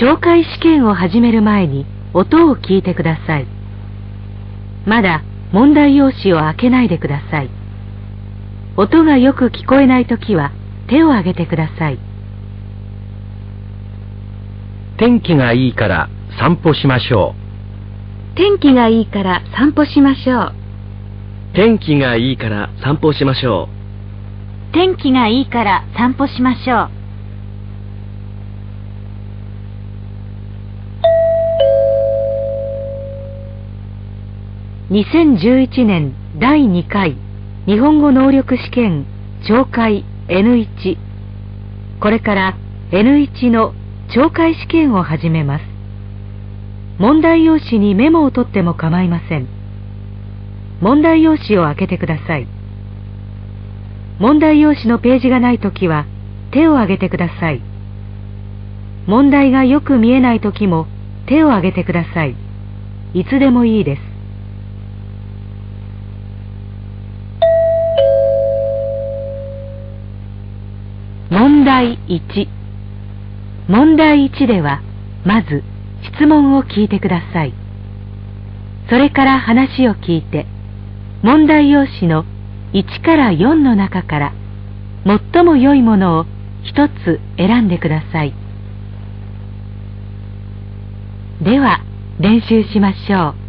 懲戒試験を始める前に音を聞いてください。まだ問題用紙を開けないでください。音がよく聞こえないときは手を挙げてください。天気がいいから散歩しましょ天気がいいから散歩しましょう。天気がいいから散歩しましょう。天気がいいから散歩しましょう。2011年第2回日本語能力試験懲戒 N1 これから N1 の懲戒試験を始めます。問題用紙にメモを取っても構いません。問題用紙を開けてください。問題用紙のページがないときは手を挙げてください。問題がよく見えないときも手を挙げてください。いつでもいいです。問題1問題1ではまず質問を聞いてください。それから話を聞いて問題用紙の1から4の中から最も良いものを一つ選んでください。では練習しましょう。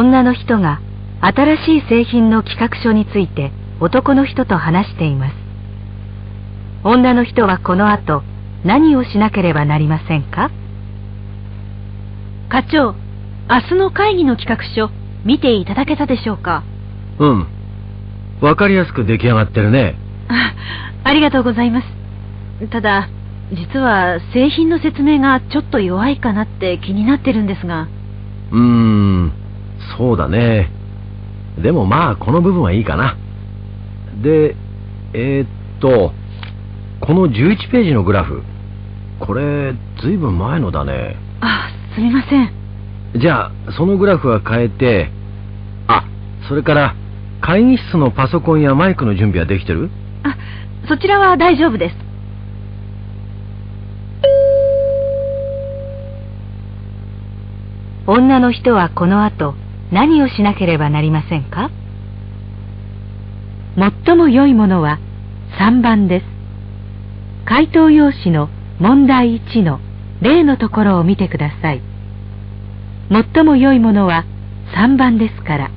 女の人が新しい製品の企画書について男の人と話しています。女の人はこの後何をしなければなりませんか？課長明日の会議の企画書見ていただけたでしょうか？うん。わかりやすく出来上がってるね。あ ありがとうございます。ただ実は製品の説明がちょっと弱いかなって気になってるんですが。うーんそうだね。でもまあこの部分はいいかな。でえー、っとこの11ページのグラフこれずいぶん前のだね。あすみません。じゃあそのグラフは変えてあそれから会議室のパソコンやマイクの準備はできてる？あそちらは大丈夫です。女の人はこの後何をしなければなりませんか？最も良いものは3番です。回答用紙の問題1の例のところを見てください。最も良いものは3番ですから。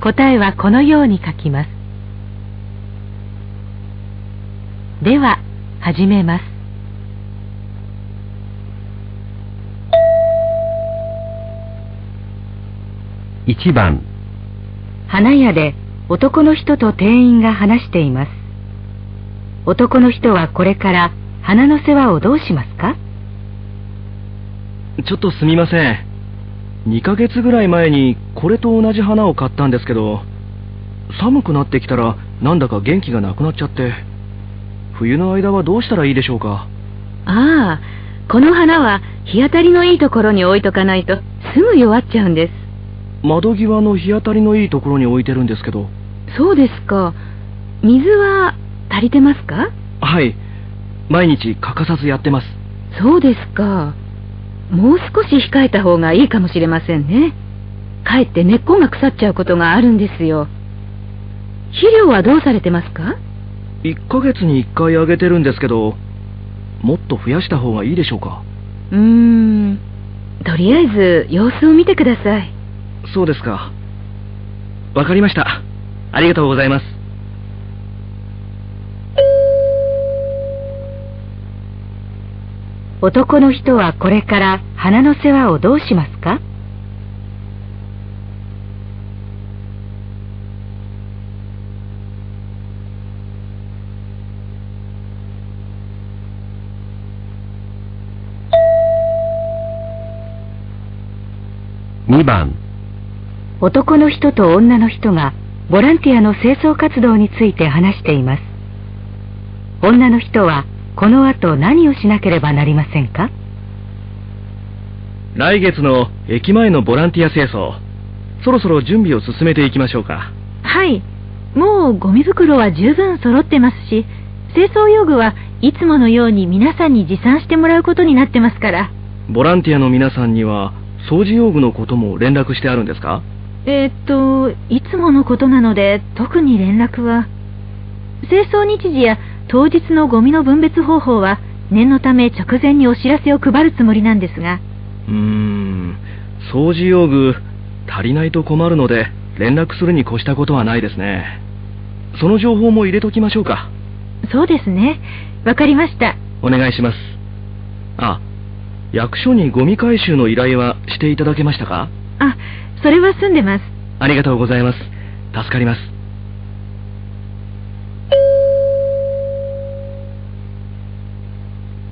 答えはこのように書きます。では始めます。1番。花屋で男の人と店員が話しています。男の人はこれから花の世話をどうしますか？ちょっとすみません。2ヶ月ぐらい前にこれと同じ花を買ったんですけど寒くなってきたらなんだか元気がなくなっちゃって。冬の間はどうしたらいいでしょうか？ああこの花は日当たりのいいところに置いとかないとすぐ弱っちゃうんです窓際の日当たりのいいところに置いてるんですけど。そうですか。水は足りてますか？はい。毎日欠かさずやってます。そうですか。もう少し控えた方がいいかもしれませんね。かえって根っこが腐っちゃうことがあるんですよ。肥料はどうされてますか？1ヶ月に1回あげてるんですけどもっと増やした方がいいでしょうか？うーん。とりあえず様子を見てくださいそうですか。わかりました。ありがとうございます。男の人はこれから花の世話をどうしますか？2番男の人と女の人がボランティアの清掃活動について話しています。女の人はこの後何をしなければなりませんか？来月の駅前のボランティア清掃そろそろ準備を進めていきましょうか。はい。もうゴミ袋は十分揃ってますし、清掃用具はいつものように皆さんに持参してもらうことになってますから。ボランティアの皆さんには掃除用具のことも連絡してあるんですか？えーっと、いつものことなので特に連絡は。清掃日時や当日のゴミの分別方法は念のため直前にお知らせを配るつもりなんですが。うーん、掃除用具足りないと困るので連絡するに越したことはないですね。その情報も入れときましょうか。そうですね。わかりました。お願いします。あ、役所にゴミ回収の依頼はしていただけましたか？あ、それは済んでます。ありがとうございます。助かります。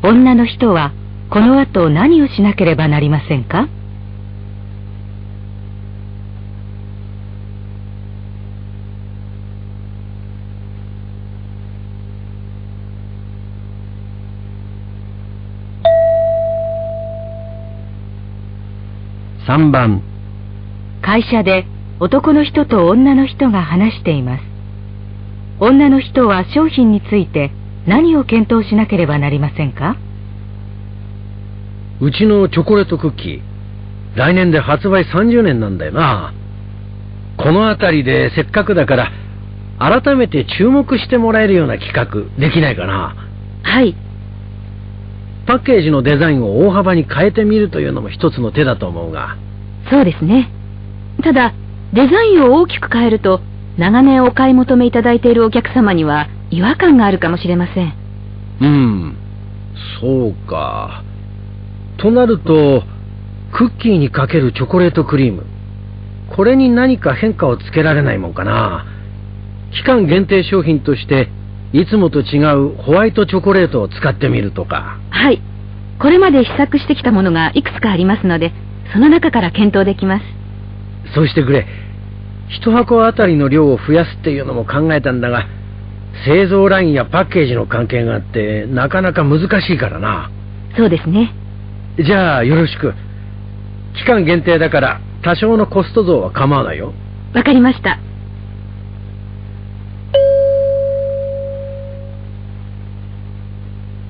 女の人はこの後何をしなければなりませんか？3番、会社で男の人と女の人が話しています。女の人は商品について何を検討しなければなりませんか？うちのチョコレートクッキー、来年で発売30年なんだよな。この辺りでせっかくだから、改めて注目してもらえるような企画、できないかな。はい。パッケージのデザインを大幅に変えてみるというのも一つの手だと思うが。そうですね。ただ、デザインを大きく変えると、長年お買い求めいただいているお客様には違和感があるかもしれません。うん、そうか。となると、クッキーにかけるチョコレートクリーム。これに何か変化をつけられないもんかな。期間限定商品として、いつもと違うホワイトチョコレートを使ってみるとか。はい。これまで試作してきたものがいくつかありますので、その中から検討できます。そうしてくれ。一箱あたりの量を増やすっていうのも考えたんだが、製造ラインやパッケージの関係があって、なかなか難しいからな。そうですね。じゃあよろしく。期間限定だから多少のコスト増は構わないよ。わかりました。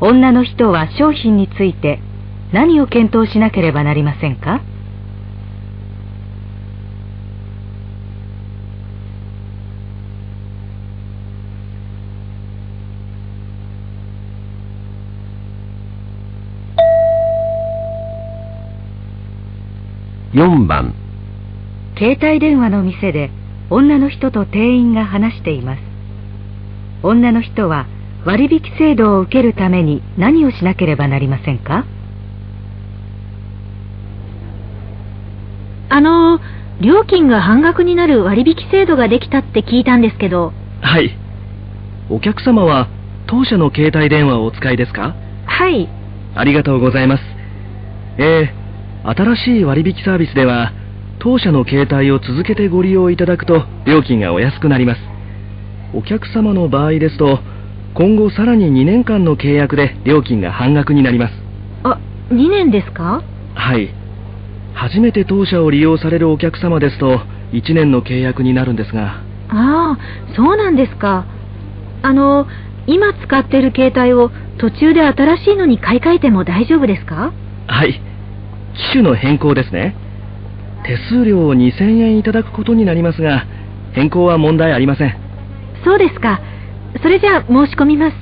女の人は商品について何を検討しなければなりませんか？4番、携帯電話の店で女の人と店員が話しています女の人は割引制度を受けるために何をしなければなりませんか？あの、料金が半額になる割引制度ができたって聞いたんですけど、はい。お客様は当社の携帯電話をお使いですか？はい。ありがとうございます。えー、新しい割引サービスでは、当社の携帯を続けてご利用いただくと料金がお安くなります。お客様の場合ですと、今後さらに2年間の契約で料金が半額になります。あ、2年ですか？はい。初めて当社を利用されるお客様ですと、1年の契約になるんですが、ああ、そうなんですか。あの、今使ってる携帯を途中で新しいのに買い替えても大丈夫ですか？はい。機種の変更ですね。手数料を2000円いただくことになりますが、変更は問題ありません。そうですか。それじゃあ申し込みます。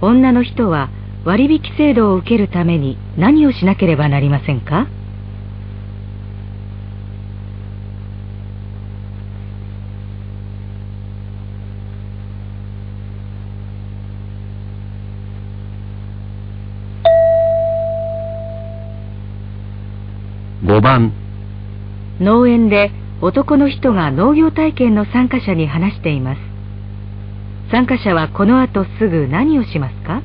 女の人は割引制度を受けるために何をしなければなりませんか？5番、農園で男の人が農業体験の参加者に話しています参加者はこの後すぐ何をしますか？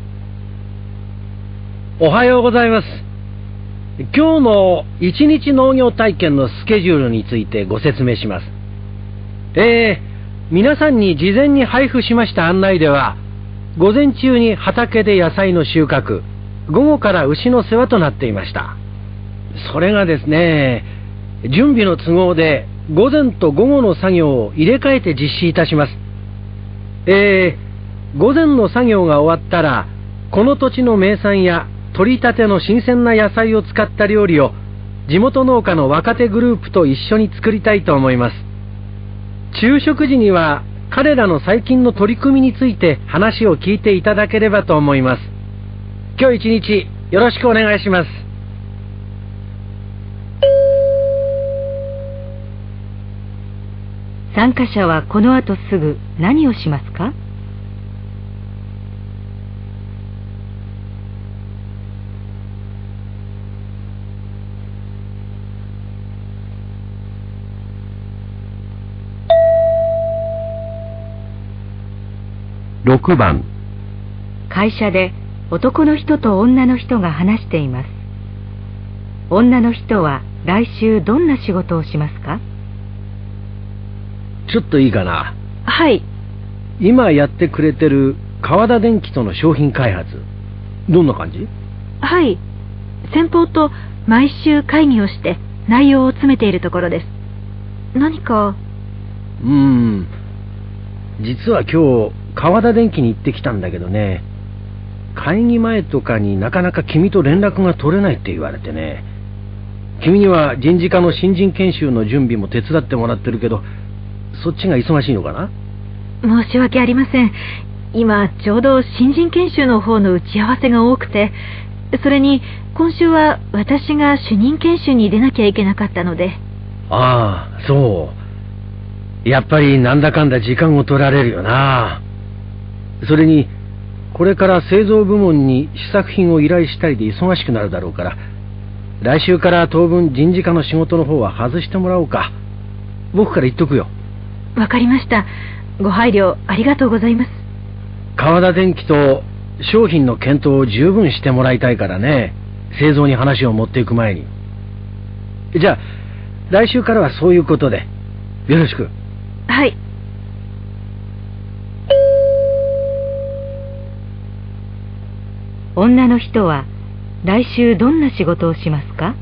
おはようございます。今日の一日農業体験のスケジュールについてご説明します。えー、皆さんに事前に配布しました案内では、午前中に畑で野菜の収穫、午後から牛の世話となっていました。それがですね、準備の都合で午前と午後の作業を入れ替えて実施いたします。えー、午前の作業が終わったら、この土地の名産や取り立ての新鮮な野菜を使った料理を地元農家の若手グループと一緒に作りたいと思います。昼食時には彼らの最近の取り組みについて話を聞いていただければと思います。今日一日よろしくお願いします。参加者はこの後すぐ何をしますか？6番。会社で男の人と女の人が話しています。女の人は来週どんな仕事をしますか？ちょっといいかな？はい。今やってくれてる川田電機との商品開発どんな感じ？はい。先方と毎週会議をして内容を詰めているところです。何か、うーん実は今日川田電機に行ってきたんだけどね会議前とかになかなか君と連絡が取れないって言われてね君には人事課の新人研修の準備も手伝ってもらってるけどそっちが忙しいのかな？申し訳ありません。今、ちょうど新人研修の方の打ち合わせが多くて、それに今週は私が主任研修に出なきゃいけなかったので、ああそう。やっぱりなんだかんだ時間を取られるよな。それにこれから製造部門に試作品を依頼したりで忙しくなるだろうから来週から当分人事課の仕事の方は外してもらおうか。僕から言っとくよわかりました。ご配慮ありがとうございます。川田電機と商品の検討を十分してもらいたいからね製造に話を持っていく前にじゃあ来週からはそういうことでよろしくはい。女の人は来週どんな仕事をしますか？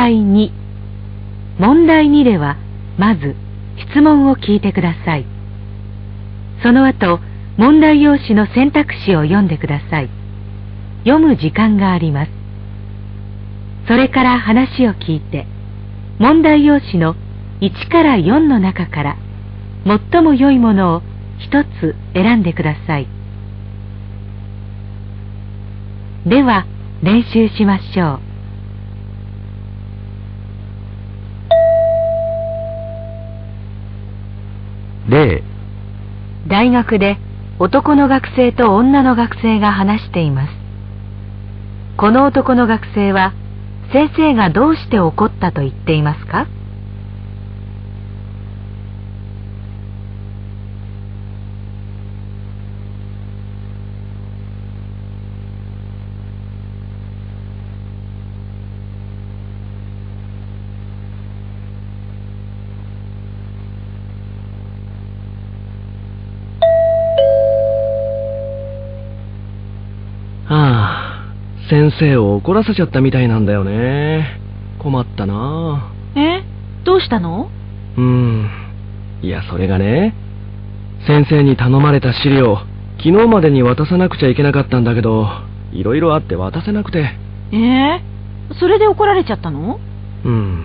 題2問題2ではまず質問を聞いてください。その後問題用紙の選択肢を読んでください。読む時間があります。それから話を聞いて問題用紙の1から4の中から最も良いものを一つ選んでください。では練習しましょう。例。大学で男の学生と女の学生が話しています。この男の学生は先生がどうして怒ったと言っていますか？先生を怒らせちゃったみたいなんだよね。困ったなえ？どうしたの？うーん。いや、それがね、先生に頼まれた資料、昨日までに渡さなくちゃいけなかったんだけど、いろいろあって渡せなくて。ええ？それで怒られちゃったの？うん。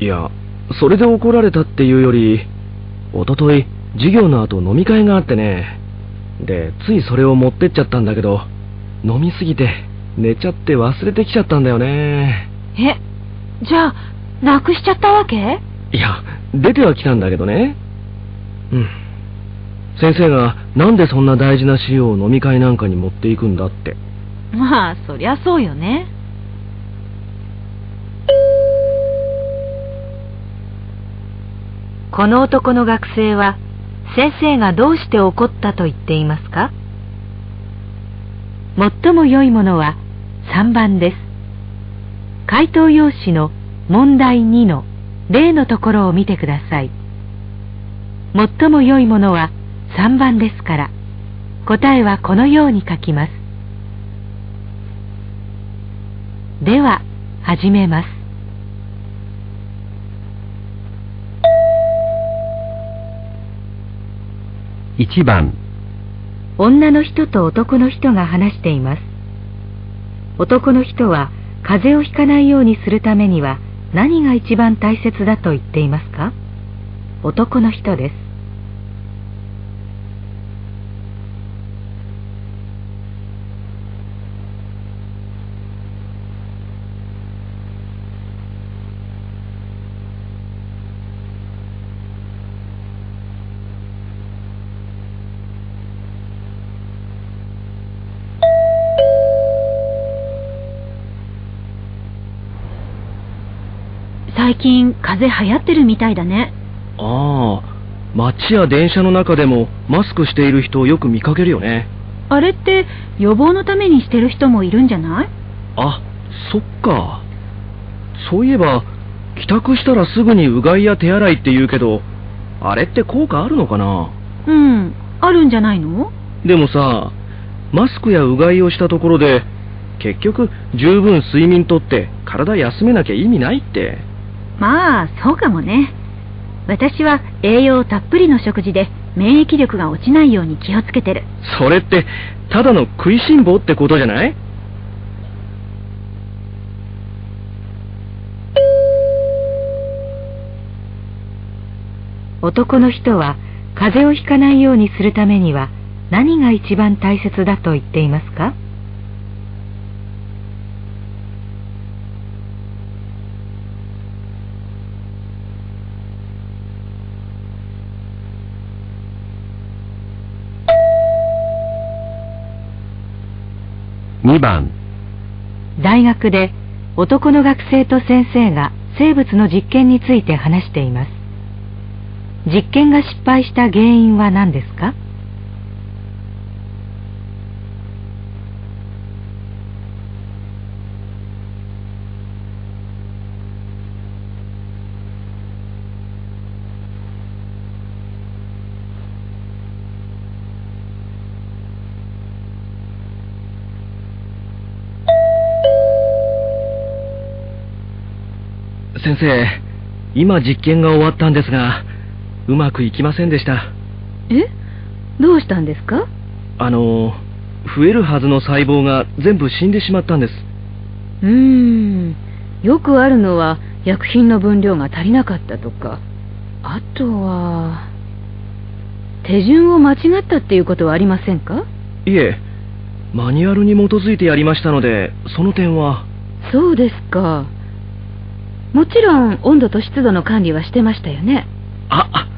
いや、それで怒られたっていうより、おととい、授業の後飲み会があってね。で、ついそれを持ってっちゃったんだけど、飲みすぎて、寝ちゃって忘れてきちゃったんだよね。えじゃあ、なくしちゃったわけ？いや、出てはきたんだけどね。うん。先生が、なんでそんな大事な資料を飲み会なんかに持っていくんだって。まあ、そりゃそうよね。この男の学生は先生がどうして怒ったと言っていますか？最も良いものは3番です回答用紙の問題2の例のところを見てください。最も良いものは3番ですから、答えはこのように書きます。では、始めます。1番女の人と男の人が話しています。男の人は風邪をひかないようにするためには何が一番大切だと言っていますか？男の人です。風邪流行ってるみたいだね。ああ、街や電車の中でもマスクしている人をよく見かけるよね。あれって予防のためにしてる人もいるんじゃない？あ、そっか。そういえば、帰宅したらすぐにうがいや手洗いって言うけど、あれって効果あるのかな？うん、あるんじゃないの？でもさ、マスクやうがいをしたところで、結局十分睡眠とって体休めなきゃ意味ないって。まあ、そうかもね。私は栄養たっぷりの食事で免疫力が落ちないように気をつけてる。それって、ただの食いしん坊ってことじゃない？男の人は風邪をひかないようにするためには何が一番大切だと言っていますか？2番大学で男の学生と先生が生物の実験について話しています。実験が失敗した原因は何ですか？先生、今実験が終わったんですが、うまくいきませんでした。え？どうしたんですか？あの、増えるはずの細胞が全部死んでしまったんです。うーん。よくあるのは薬品の分量が足りなかったとか、あとは、手順を間違ったっていうことはありませんか？いえ、マニュアルに基づいてやりましたので、その点は。そうですか。もちろん温度と湿度の管理はしてましたよね。あ、あ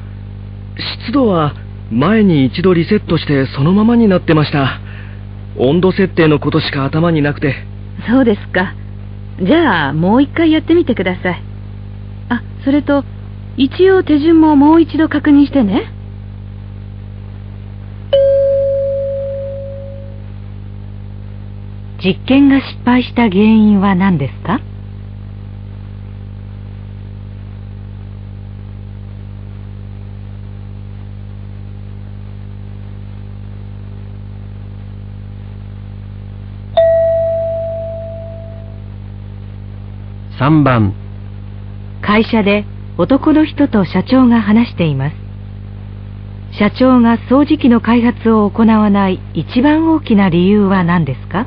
湿度は前に一度リセットしてそのままになってました。温度設定のことしか頭になくて。そうですか。じゃあ、もう一回やってみてください。あ、それと、一応手順ももう一度確認してね。実験が失敗した原因は何ですか？3番会社で男の人と社長が話しています。社長が掃除機の開発を行わない一番大きな理由は何ですか？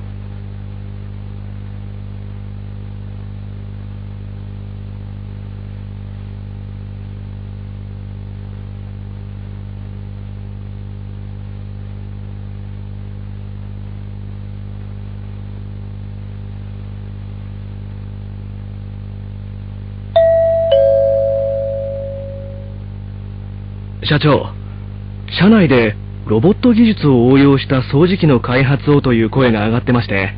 社長、社内でロボット技術を応用した掃除機の開発をという声が上がってまして、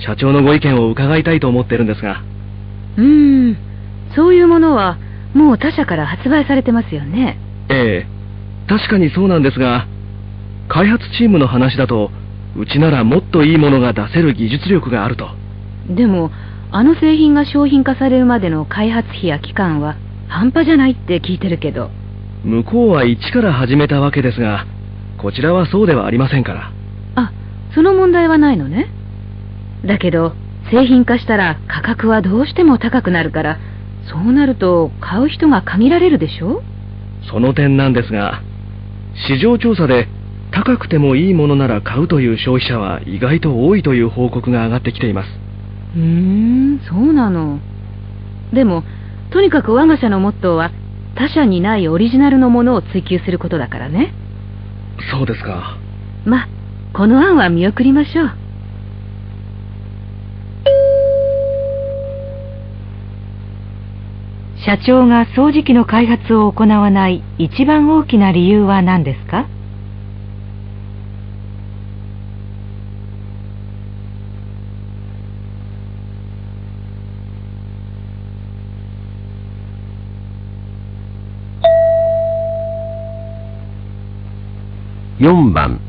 社長のご意見を伺いたいと思ってるんですが。うーん、そういうものはもう他社から発売されてますよね。ええ、確かにそうなんですが、開発チームの話だと、うちならもっといいものが出せる技術力があると。でも、あの製品が商品化されるまでの開発費や期間は半端じゃないって聞いてるけど。向こうは一から始めたわけですが、こちらはそうではありませんから。あ、その問題はないのね。だけど、製品化したら価格はどうしても高くなるから、そうなると買う人が限られるでしょ？その点なんですが、市場調査で高くてもいいものなら買うという消費者は意外と多いという報告が上がってきています。うーん、そうなの。でも、とにかく我が社のモットーは他社にないオリジナルのものを追求することだからね。そうですか。ま、この案は見送りましょう。社長が掃除機の開発を行わない一番大きな理由は何ですか？4番。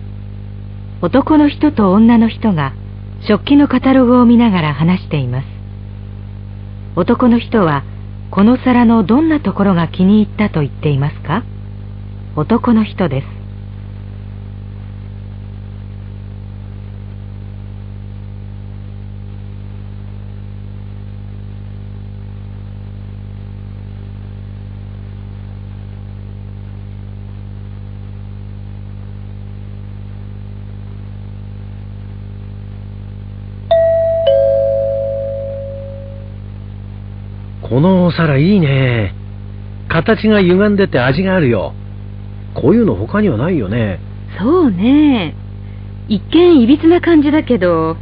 男の人と女の人が食器のカタログを見ながら話しています。男の人はこの皿のどんなところが気に入ったと言っていますか？男の人です。のお皿いいね。形が歪んでて味があるよ。こういうの他にはないよね。そうね。一見いびつな感じだけど、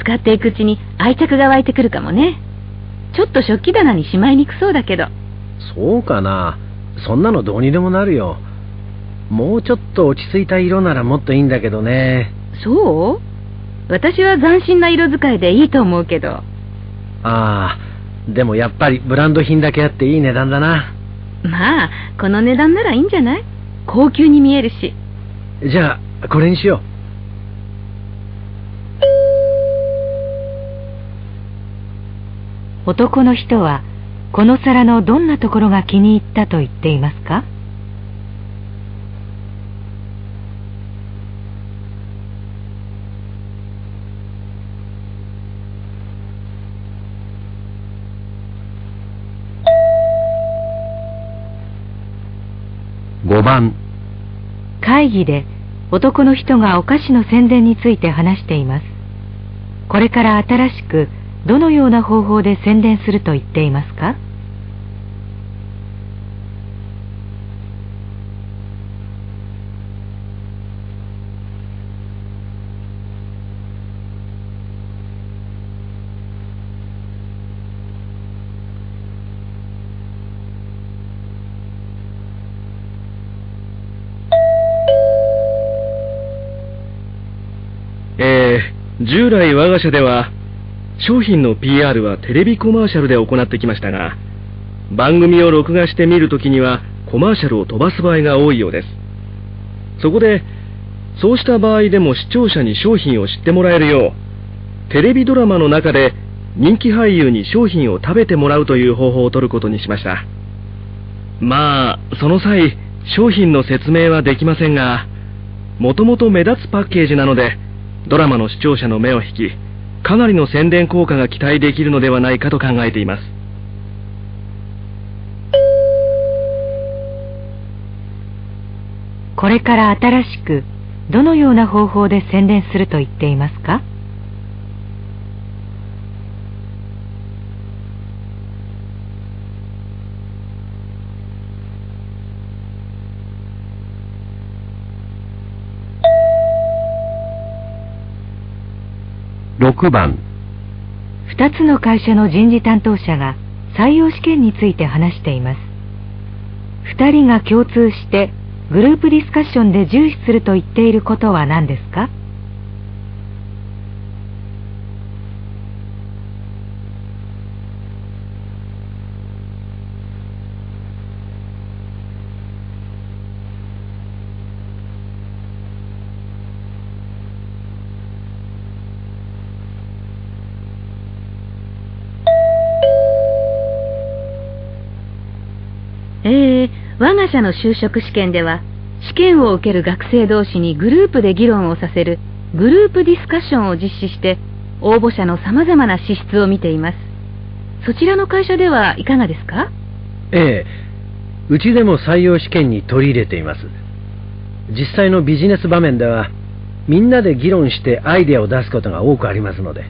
使っていくうちに愛着が湧いてくるかもね。ちょっと食器棚にしまいにくそうだけど。そうかな。そんなのどうにでもなるよ。もうちょっと落ち着いた色ならもっといいんだけどね。そう？私は斬新な色使いでいいと思うけど。ああ、でもやっぱりブランド品だけあっていい値段だな。まあ、この値段ならいいんじゃない？高級に見えるし。じゃあ、これにしよ男の人はこの皿のどんなところが気に入ったと言っていますか？5番。会議で男の人がお菓子の宣伝について話しています。これから新しくどのような方法で宣伝すると言っていますか？従来我が社では商品の PR はテレビコマーシャルで行ってきましたが番組を録画してみるときにはコマーシャルを飛ばす場合が多いようです。そこでそうした場合でも視聴者に商品を知ってもらえるようテレビドラマの中で人気俳優に商品を食べてもらうという方法を取ることにしました。まあその際商品の説明はできませんがもともと目立つパッケージなのでドラマの視聴者の目を引きかなりの宣伝効果が期待できるのではないかと考えています。これから新しくどのような方法で宣伝すると言っていますか？6番。2つの会社の人事担当者が採用試験について話しています。2人が共通してグループディスカッションで重視すると言っていることは何ですか？社の就職試験では試験を受ける学生同士にグループで議論をさせるグループディスカッションを実施して応募者の様々な資質を見ていますそちらの会社ではいかがですか？ええ、うちでも採用試験に取り入れています。実際のビジネス場面では、みんなで議論してアイデアを出すことが多くありますので。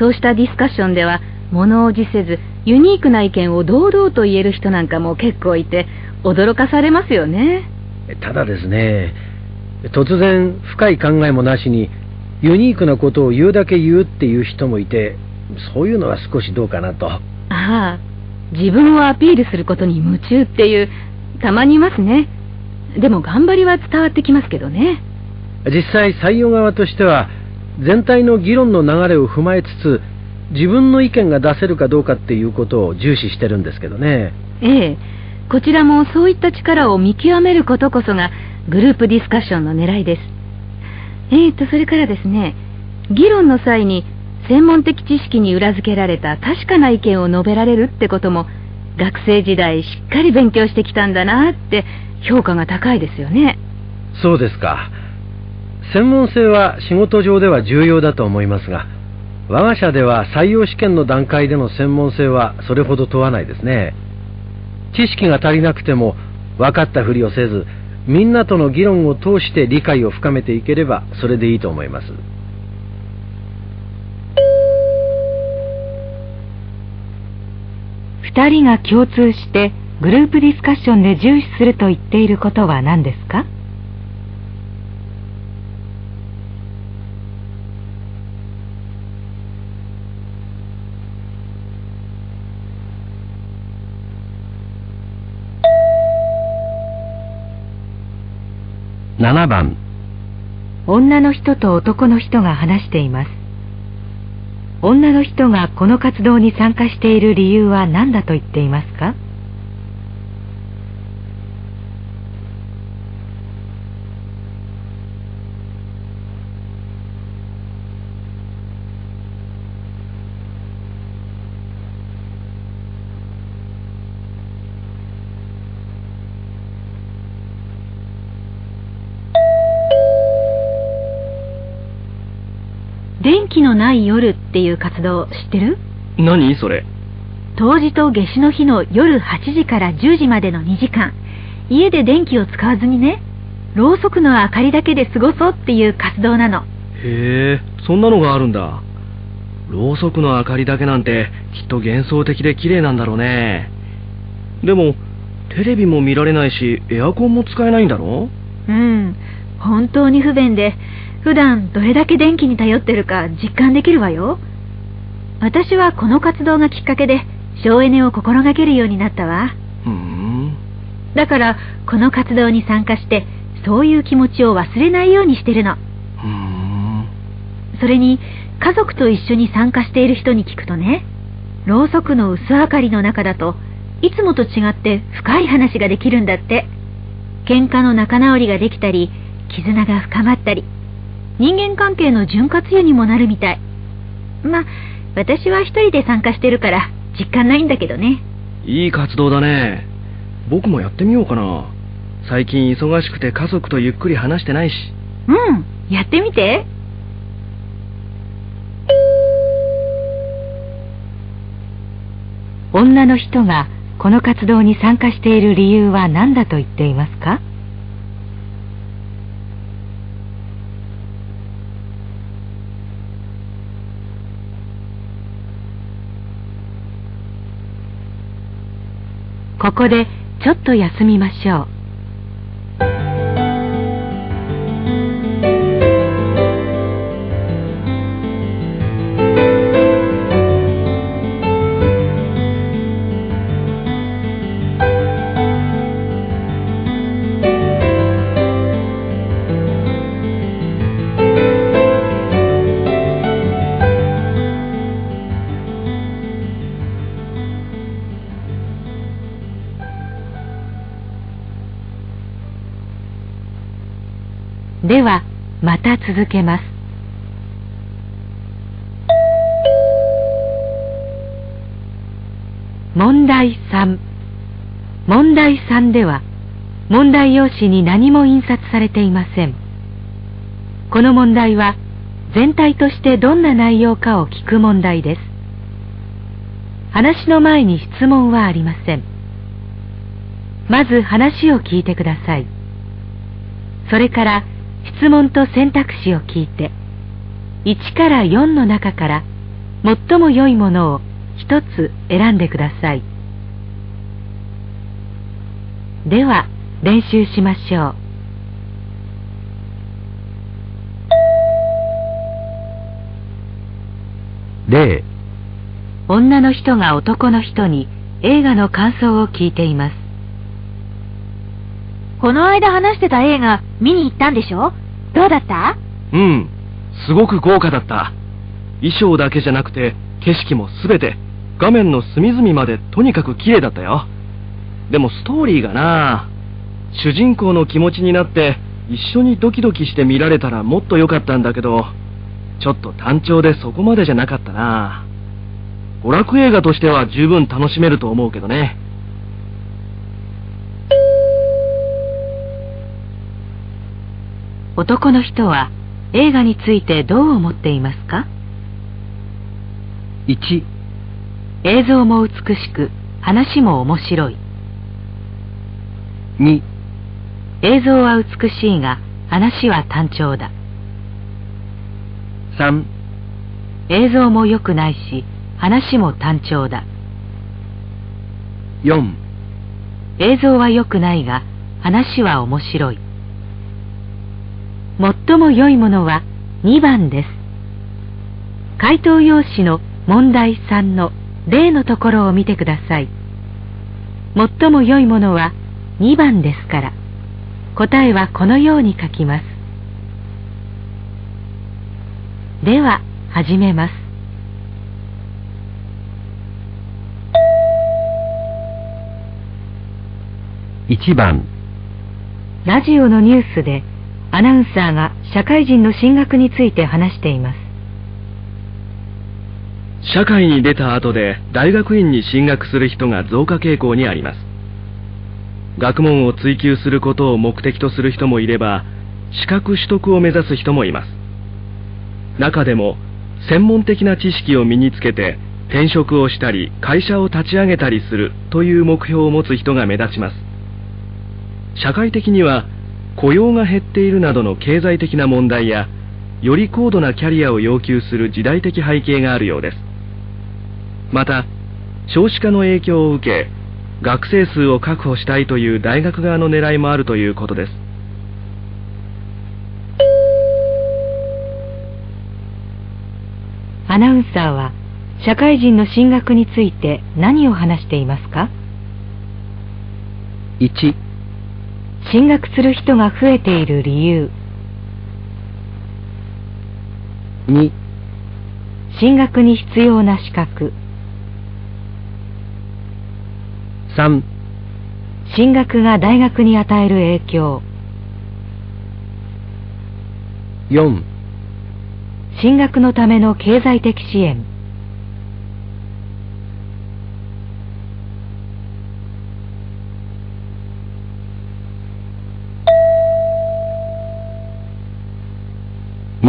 そうしたディスカッションでは物おじせずユニークな意見を堂々と言える人なんかも結構いて驚かされますよねただですね、突然深い考えもなしに、ユニークなことを言うだけ言うっていう人もいて、そういうのは少しどうかなと。ああ自分をアピールすることに夢中っていうたまにいますねでも頑張りは伝わってきますけどね実際採用側としては、全体の議論の流れを踏まえつつ、自分の意見が出せるかどうかっていうことを重視してるんですけどね。ええこちらもそういった力を見極めることこそがグループディスカッションの狙いですえーとそれからですね議論の際に専門的知識に裏付けられた確かな意見を述べられるってことも学生時代しっかり勉強してきたんだなって評価が高いですよねそうですか。専門性は仕事上では重要だと思いますが、我が社では採用試験の段階での専門性はそれほど問わないですね。知識が足りなくても分かったふりをせず、みんなとの議論を通して理解を深めていければそれでいいと思います。2人が共通してグループディスカッションで重視すると言っていることは何ですか？7番、女の人と男の人が話しています。女の人がこの活動に参加している理由は何だと言っていますか？のない夜っていう活動知ってる？何それ？冬至と夏至の日の夜8時から10時までの2時間。家で電気を使わずにね。ろうそくの明かりだけで過ごそうっていう活動なの。へえそんなのがあるんだ。ろうそくの明かりだけなんてきっと幻想的で綺麗なんだろうね。でもテレビも見られないしエアコンも使えないんだろ？うん本当に不便で普段どれだけ電気に頼ってるか実感できるわよ。私はこの活動がきっかけで省エネを心がけるようになったわ。ふーん。だからこの活動に参加してそういう気持ちを忘れないようにしてるの。ふーん。それに家族と一緒に参加している人に聞くとねろうそくの薄明かりの中だといつもと違って深い話ができるんだって。喧嘩の仲直りができたり絆が深まったり人間関係の潤滑油にもなるみたい。まあ私は一人で参加してるから実感ないんだけどね。いい活動だね。僕もやってみようかな。最近忙しくて家族とゆっくり話してないし。うんやってみて。女の人がこの活動に参加している理由は何だと言っていますか？ここでちょっと休みましょう。た続けます。問題3問題3では問題用紙に何も印刷されていません。この問題は全体としてどんな内容かを聞く問題です。話の前に質問はありません。まず話を聞いてください。それから質問と選択肢を聞いて1から4の中から最も良いものを一つ選んでください。では練習しましょう。例。女の人が男の人に映画の感想を聞いていますこの間話してた映画見に行ったんでしょ？どうだった？うん。すごく豪華だった。衣装だけじゃなくて景色も全て画面の隅々までとにかく綺麗だったよ。でもストーリーがな主人公の気持ちになって一緒にドキドキして見られたらもっと良かったんだけどちょっと単調でそこまでじゃなかったな。娯楽映画としては十分楽しめると思うけどね。男の人は映画についてどう思っていますか？1映像も美しく話も面白い。2映像は美しいが話は単調だ。3映像も良くないし話も単調だ。4映像は良くないが話は面白い最も良いものは2番です。回答用紙の問題3の例のところを見てください。最も良いものは2番ですから。答えはこのように書きます。では始めます。1番。ラジオのニュースでアナウンサーが社会人の進学について話しています。社会に出た後で大学院に進学する人が増加傾向にあります。学問を追求することを目的とする人もいれば資格取得を目指す人もいます。中でも専門的な知識を身につけて転職をしたり会社を立ち上げたりするという目標を持つ人が目立ちます。社会的には雇用が減っているなどの経済的な問題やより高度なキャリアを要求する時代的背景があるようです。また少子化の影響を受け学生数を確保したいという大学側の狙いもあるということです。アナウンサーは社会人の進学について何を話していますか？1進学する人が増えている理由。2進学に必要な資格。3進学が大学に与える影響。4進学のための経済的支援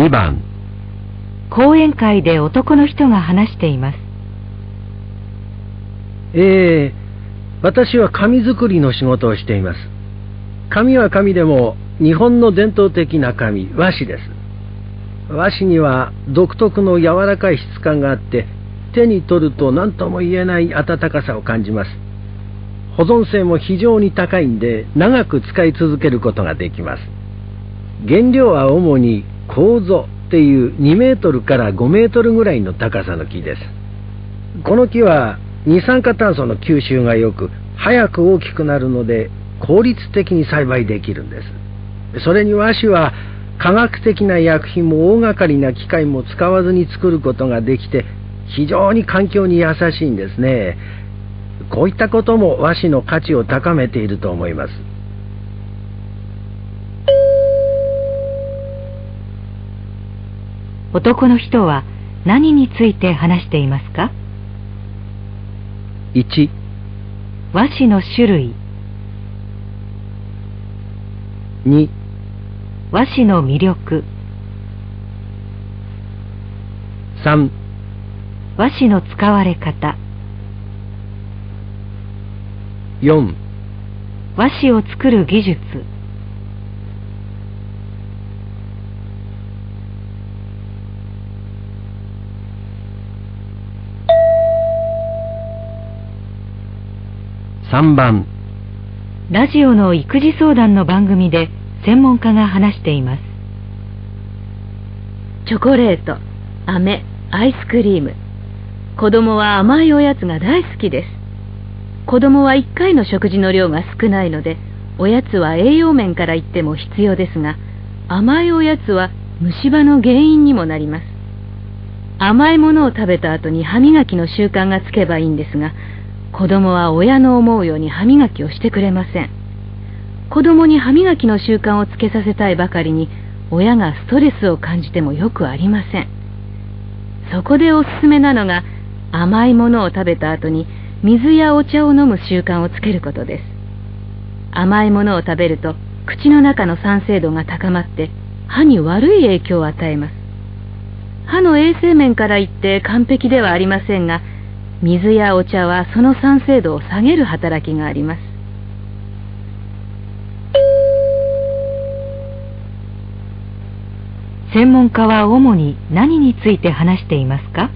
2番。講演会で男の人が話しています。ええ私は紙作りの仕事をしています。紙は紙でも日本の伝統的な紙和紙です。和紙には独特の柔らかい質感があって手に取ると何とも言えない温かさを感じます。保存性も非常に高いんで長く使い続けることができます。原料は主に楮っていう2メートルから5メートルぐらいの高さの木です。この木は二酸化炭素の吸収が良く早く大きくなるので効率的に栽培できるんです。それに和紙は科学的な薬品も大掛かりな機械も使わずに作ることができて非常に環境に優しいんですね。こういったことも和紙の価値を高めていると思います。男の人は何について話していますか？1和紙の種類。2和紙の魅力。3和紙の使われ方。4和紙を作る技術3番ラジオの育児相談の番組で専門家が話していますチョコレート、飴、アイスクリーム。子供は甘いおやつが大好きです。子供は1回の食事の量が少ないので、おやつは栄養面から言っても必要ですが、甘いおやつは虫歯の原因にもなります。甘いものを食べた後に歯磨きの習慣がつけばいいんですが、子供は親の思うように歯磨きをしてくれません。子供に歯磨きの習慣をつけさせたいばかりに、親がストレスを感じてもよくありません。そこでおすすめなのが、甘いものを食べた後に水やお茶を飲む習慣をつけることです。甘いものを食べると、口の中の酸性度が高まって、歯に悪い影響を与えます。歯の衛生面から言って完璧ではありませんが、水やお茶はその酸性度を下げる働きがあります。専門家は主に何について話していますか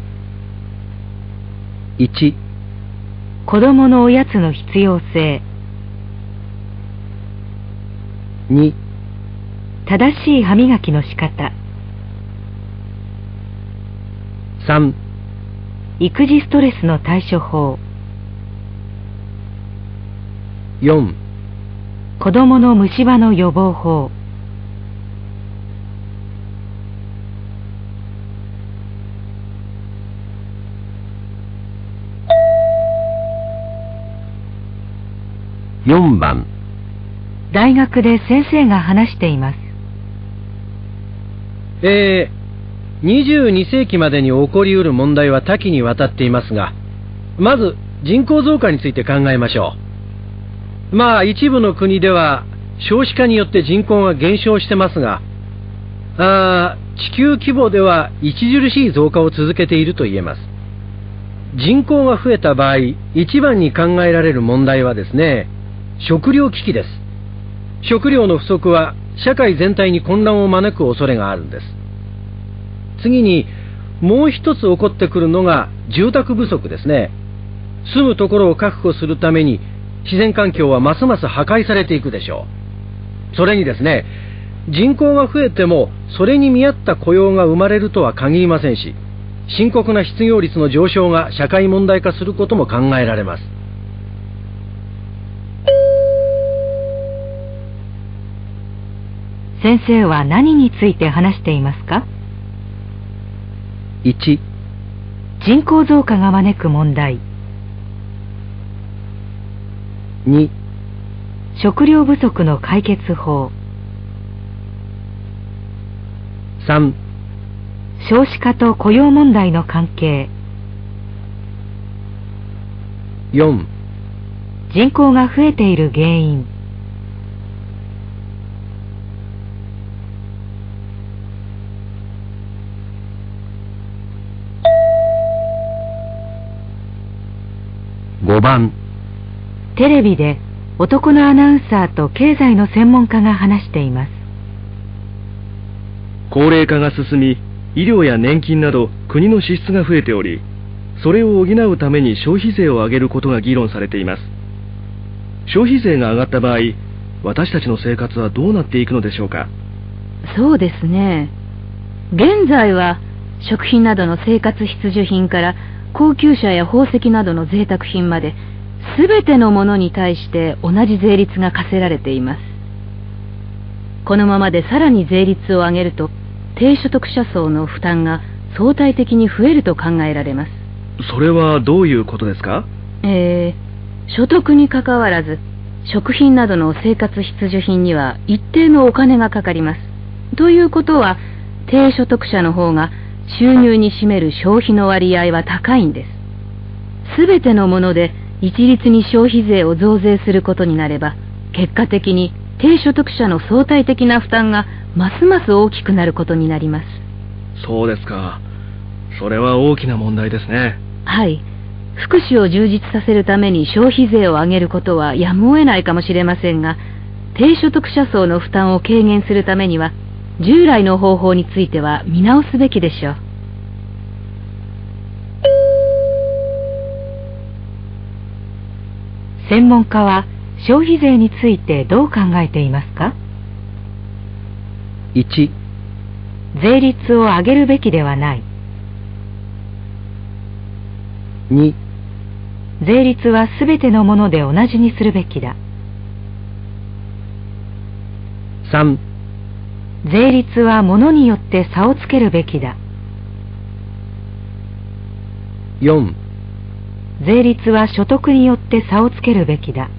？1子供のおやつの必要性。2正しい歯磨きの仕方。3育児ストレスの対処法。4子供の虫歯の予防法。4番。大学で先生が話しています。えー、22世紀までに起こりうる問題は多岐にわたっていますが、まず人口増加について考えましょう。まあ一部の国では少子化によって人口が減少してますが、あ地球規模では著しい増加を続けていると言えます。人口が増えた場合、一番に考えられる問題はですね、食糧危機です。食料の不足は社会全体に混乱を招く恐れがあるんです。次に、もう一つ起こってくるのが住宅不足ですね。住むところを確保するために自然環境はますます破壊されていくでしょう。それにですね、人口が増えてもそれに見合った雇用が生まれるとは限りませんし、深刻な失業率の上昇が社会問題化することも考えられます。先生は何について話していますか？1、人口増加が招く問題。2、食料不足の解決法。3、少子化と雇用問題の関係。4、人口が増えている原因5番。テレビで男のアナウンサーと経済の専門家が話しています。高齢化が進み医療や年金など国の支出が増えておりそれを補うために消費税を上げることが議論されています。消費税が上がった場合私たちの生活はどうなっていくのでしょうか。そうですね。現在は食品などの生活必需品から高級車や宝石などの贅沢品まで全てのものに対して同じ税率が課せられています。このままでさらに税率を上げると低所得者層の負担が相対的に増えると考えられます。それはどういうことですか？えー、所得にかかわらず食品などの生活必需品には一定のお金がかかります。ということは低所得者の方が収入に占める消費の割合は高いんです。すべてのもので一律に消費税を増税することになれば結果的に低所得者の相対的な負担がますます大きくなることになりますそうですか。それは大きな問題ですね。はい福祉を充実させるために消費税を上げることはやむを得ないかもしれませんが低所得者層の負担を軽減するためには従来の方法については見直すべきでしょう。専門家は消費税についてどう考えていますか？1税率を上げるべきではない。2税率はすべてのもので同じにするべきだ。3税率は物によって差をつけるべきだ。4税率は所得によって差をつけるべきだ